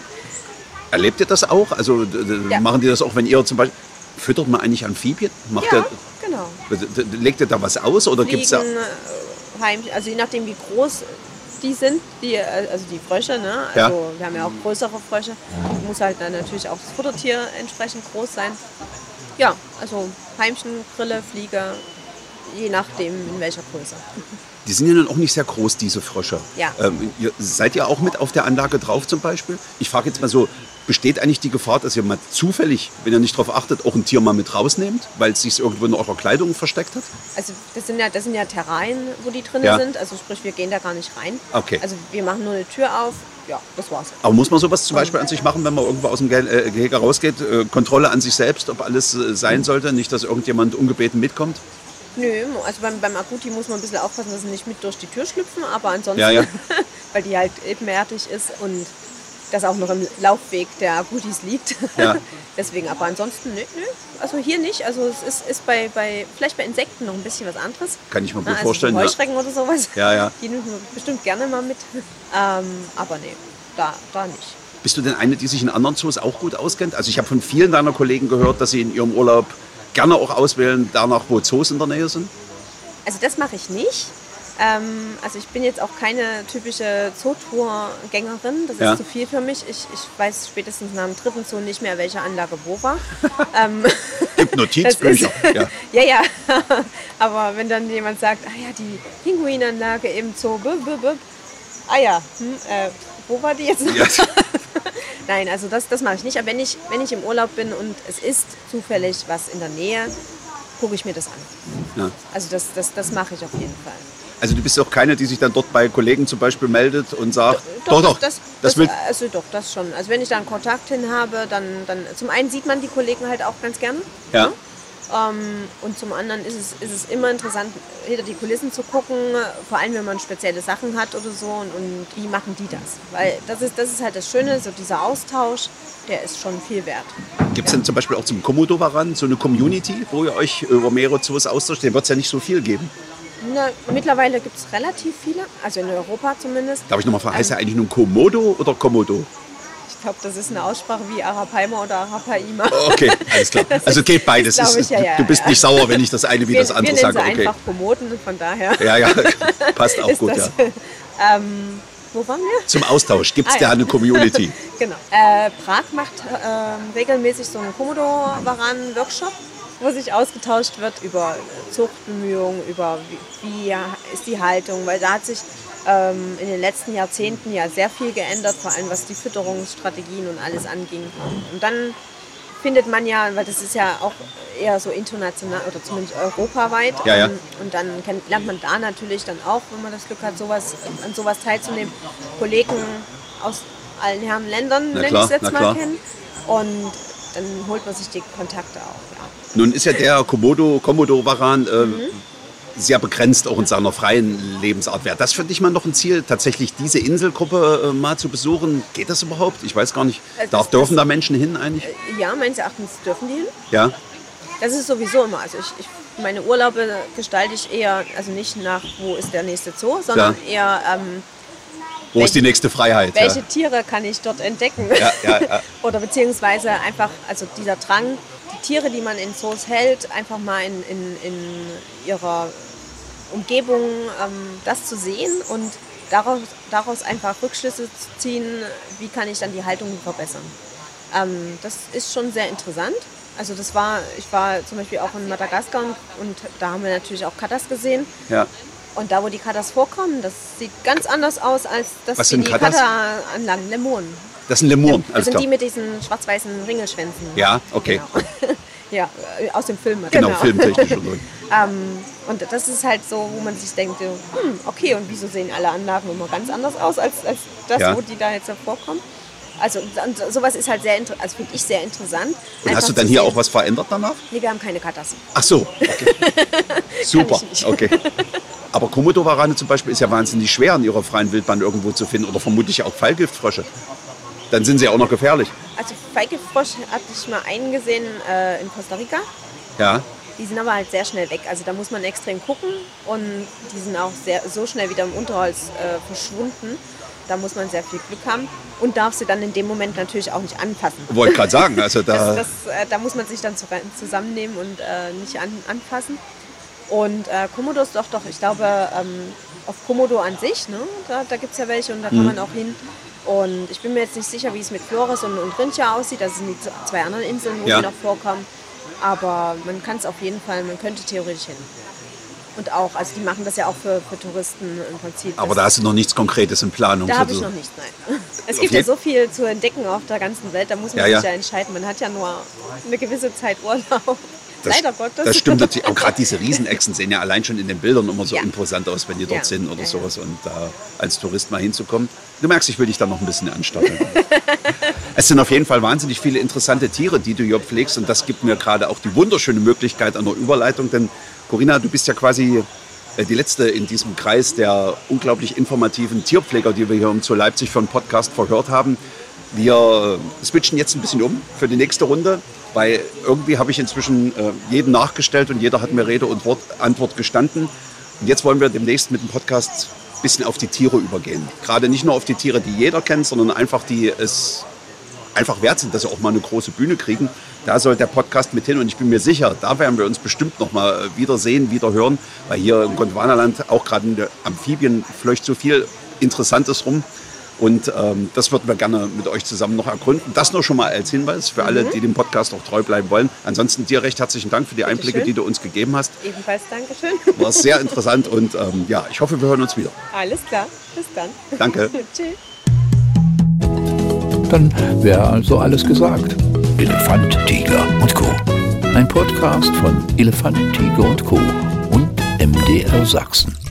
Erlebt ihr das auch? Also Ja. machen die das auch, wenn ihr zum Beispiel. Füttert man eigentlich Amphibien? Macht Ja, ihr, genau. legt ihr da was aus oder gibt es da. Äh, heim, also je nachdem wie groß die sind, die, äh, also die Frösche, ne? Ja. Also wir haben ja auch größere Frösche. Muss halt dann natürlich auch das Futtertier entsprechend groß sein. Ja, also Heimchen, Grille, Fliege, je nachdem in welcher Größe. Die sind ja nun auch nicht sehr groß, diese Frösche. Ja. Ähm, ihr, seid ihr auch mit auf der Anlage drauf zum Beispiel? Ich frage jetzt mal so, besteht eigentlich die Gefahr, dass ihr mal zufällig, wenn ihr nicht darauf achtet, auch ein Tier mal mit rausnehmt, weil es sich irgendwo in eurer Kleidung versteckt hat? Also das sind ja, das sind ja Terrain, wo die drin Ja. sind. Also sprich, wir gehen da gar nicht rein. Okay. Also wir machen nur eine Tür auf. Ja, das war's. Aber muss man sowas zum Beispiel an sich machen, wenn man irgendwo aus dem äh, Gehege rausgeht? Äh, Kontrolle an sich selbst, ob alles äh, sein sollte, nicht, dass irgendjemand ungebeten mitkommt? Nö, also beim, beim Aguti muss man ein bisschen aufpassen, dass sie nicht mit durch die Tür schlüpfen, aber ansonsten, Ja, ja. weil die halt ebenerdig ist und das auch noch im Laufweg der Agutis liegt. Ja. Deswegen, aber ansonsten, nö, nö. Also hier nicht. Also es ist, ist bei, bei, vielleicht bei Insekten noch ein bisschen was anderes. Kann ich mir gut Na, also vorstellen. so Ja. Heuschrecken oder sowas. Ja, ja. Die nimmt man bestimmt gerne mal mit. Ähm, aber nee, da, da nicht. Bist du denn eine, die sich in anderen Zoos auch gut auskennt? Also ich habe von vielen deiner Kollegen gehört, dass sie in ihrem Urlaub gerne auch auswählen, danach, wo Zoos in der Nähe sind. Also das mache ich nicht. Ähm, also ich bin jetzt auch keine typische Zootour-Gängerin. Das ist Ja. zu viel für mich. Ich, ich weiß spätestens nach dem dritten Zoo nicht mehr, welche Anlage wo war. ähm, Gibt Notizbücher. Ja. ja, ja. Aber wenn dann jemand sagt, ah ja, die Pinguinanlage im Zoo, bub, bub, bub. ah ja, hm, äh, wo war die jetzt? Ja. Nein, also das, das mache ich nicht. Aber wenn ich, wenn ich im Urlaub bin und es ist zufällig was in der Nähe, gucke ich mir das an. Ja. Also das, das, das mache ich auf jeden Fall. Also du bist auch keine, die sich dann dort bei Kollegen zum Beispiel meldet und sagt, doch, doch, doch das, das, das, also doch, das schon. Also wenn ich da einen Kontakt hin habe, dann, dann zum einen sieht man die Kollegen halt auch ganz gerne. Ja. Ne? Ähm, und zum anderen ist es, ist es immer interessant, hinter die Kulissen zu gucken, vor allem wenn man spezielle Sachen hat oder so und, und wie machen die das? Weil das ist, das ist halt das Schöne, so dieser Austausch, der ist schon viel wert. Gibt es ja. denn zum Beispiel auch zum Komodo-Waran so eine Community, wo ihr euch über mehrere Zoos austauscht? Den wird es ja nicht so viel geben. Na, mittlerweile gibt es relativ viele, also in Europa zumindest. Darf ich nochmal fragen, ähm, heißt er eigentlich nun Komodo oder Komodo? Ich glaube, das ist eine Aussprache wie Arapaima oder Arapaima. Oh, okay, alles klar. Also geht beides. Ist, ich, ja, ja, du bist ja. nicht sauer, wenn ich das eine wie wir, das andere wir sage. Okay. einfach Komoden, von daher. Ja, ja, passt auch gut, das, ja. Ähm, wo waren wir? Zum Austausch. Gibt es ah, da eine Community? genau. Äh, Prag macht äh, regelmäßig so einen Komodo-Waran-Workshop wo sich ausgetauscht wird über Zuchtbemühungen, über wie, wie ist die Haltung, weil da hat sich ähm, in den letzten Jahrzehnten ja sehr viel geändert, vor allem was die Fütterungsstrategien und alles anging. Und dann findet man ja, weil das ist ja auch eher so international oder zumindest europaweit. Ja, ja. Und, und dann lernt man da natürlich dann auch, wenn man das Glück hat, sowas, an sowas teilzunehmen, Kollegen aus allen Herren Ländern, nenne ich es jetzt mal, kennen. Und dann holt man sich die Kontakte auch. Nun ist ja der Komodo, Komodo-Waran äh, mhm. sehr begrenzt auch in seiner freien Lebensart. Wäre das für dich mal noch ein Ziel, tatsächlich diese Inselgruppe äh, mal zu besuchen? Geht das überhaupt? Ich weiß gar nicht. Also Darf, dürfen da Menschen hin eigentlich? Äh, ja, meines Erachtens dürfen die hin. Ja. Das ist sowieso immer. Also ich, ich meine Urlaube gestalte ich eher, also nicht nach, wo ist der nächste Zoo, sondern ja. eher, ähm, wo welche, ist die nächste Freiheit? Welche ja. Tiere kann ich dort entdecken? Ja, Oder beziehungsweise einfach, also dieser Drang, Tiere, die man in Zoos hält, einfach mal in, in, in ihrer Umgebung ähm, das zu sehen und daraus, daraus einfach Rückschlüsse zu ziehen, wie kann ich dann die Haltung verbessern. Ähm, das ist schon sehr interessant. Also das war, ich war zum Beispiel auch in Madagaskar und, und da haben wir natürlich auch Katas gesehen. Ja. Und da, wo die Katas vorkommen, das sieht ganz anders aus als das Was sind die Kata-Anlagen, Lemonen. Das sind Lemuren. Ja, das sind die mit diesen schwarz-weißen Ringelschwänzen. Ja, okay. Genau. ja, äh, aus dem Film. Genau, genau. filmtechnisch. ähm, und das ist halt so, wo man sich denkt, hm, okay, und wieso sehen alle Anlagen immer ganz anders aus als, als das, ja. wo die da jetzt hervorkommen? Also und sowas ist halt sehr, also finde ich sehr interessant. Und hast du dann hier sehen. auch was verändert danach? Nee, wir haben keine Katas. Ach so, okay. super, okay. Aber Komodo-Warane zum Beispiel ist ja wahnsinnig schwer in ihrer freien Wildbahn irgendwo zu finden oder vermutlich auch Pfeilgiftfrösche dann sind sie auch noch gefährlich. Also Feigefrosch hatte ich mal einen gesehen äh, in Costa Rica. Ja. Die sind aber halt sehr schnell weg. Also da muss man extrem gucken und die sind auch sehr, so schnell wieder im Unterholz äh, verschwunden. Da muss man sehr viel Glück haben und darf sie dann in dem Moment natürlich auch nicht anfassen. Wollte gerade sagen, also da. das, das, äh, da muss man sich dann zusammennehmen und äh, nicht an, anfassen. Und äh, Komodos doch, doch, ich glaube, ähm, auf Komodo an sich, ne, da, da gibt es ja welche und da kann mhm. man auch hin. Und ich bin mir jetzt nicht sicher, wie es mit Flores und, und Rincha aussieht. Das sind die zwei anderen Inseln, wo ja. die noch vorkommen. Aber man kann es auf jeden Fall, man könnte theoretisch hin. Und auch, also die machen das ja auch für, für Touristen im Prinzip. Aber da hast du noch nichts Konkretes in Planung? Da habe ich noch nichts, nein. Es gibt ja so viel zu entdecken auf der ganzen Welt, da muss man ja, sich ja. ja entscheiden. Man hat ja nur eine gewisse Zeit Urlaub. Das, Leider Gottes. Das stimmt natürlich. Auch gerade diese Riesenechsen sehen ja allein schon in den Bildern immer so ja. imposant aus, wenn die dort ja. sind oder ja, sowas. Und da als Tourist mal hinzukommen. Du merkst, ich will dich da noch ein bisschen anstacheln. es sind auf jeden Fall wahnsinnig viele interessante Tiere, die du hier pflegst. Und das gibt mir gerade auch die wunderschöne Möglichkeit einer Überleitung. Denn Corinna, du bist ja quasi äh, die letzte in diesem Kreis der unglaublich informativen Tierpfleger, die wir hier um zu Leipzig für einen Podcast verhört haben. Wir switchen jetzt ein bisschen um für die nächste Runde. Weil irgendwie habe ich inzwischen äh, jeden nachgestellt und jeder hat mir Rede und Wort, Antwort gestanden. Und jetzt wollen wir demnächst mit dem Podcast ein bisschen auf die Tiere übergehen. Gerade nicht nur auf die Tiere, die jeder kennt, sondern einfach die es einfach wert sind, dass sie auch mal eine große Bühne kriegen. Da soll der Podcast mit hin und ich bin mir sicher, da werden wir uns bestimmt noch mal äh, wieder sehen, wieder hören, weil hier im Gondwanaland auch gerade in der Amphibien fleucht so viel Interessantes rum. Und ähm, das würden wir gerne mit euch zusammen noch ergründen. Das nur schon mal als Hinweis für alle, die dem Podcast auch treu bleiben wollen. Ansonsten dir recht herzlichen Dank für die Einblicke, schön. die du uns gegeben hast. Ebenfalls Dankeschön. War sehr interessant und ähm, ja, ich hoffe, wir hören uns wieder. Alles klar. Bis dann. Danke. Tschüss. Dann wäre also alles gesagt. Elefant, Tiger und Co. Ein Podcast von Elefant, Tiger und Co. und MDR Sachsen.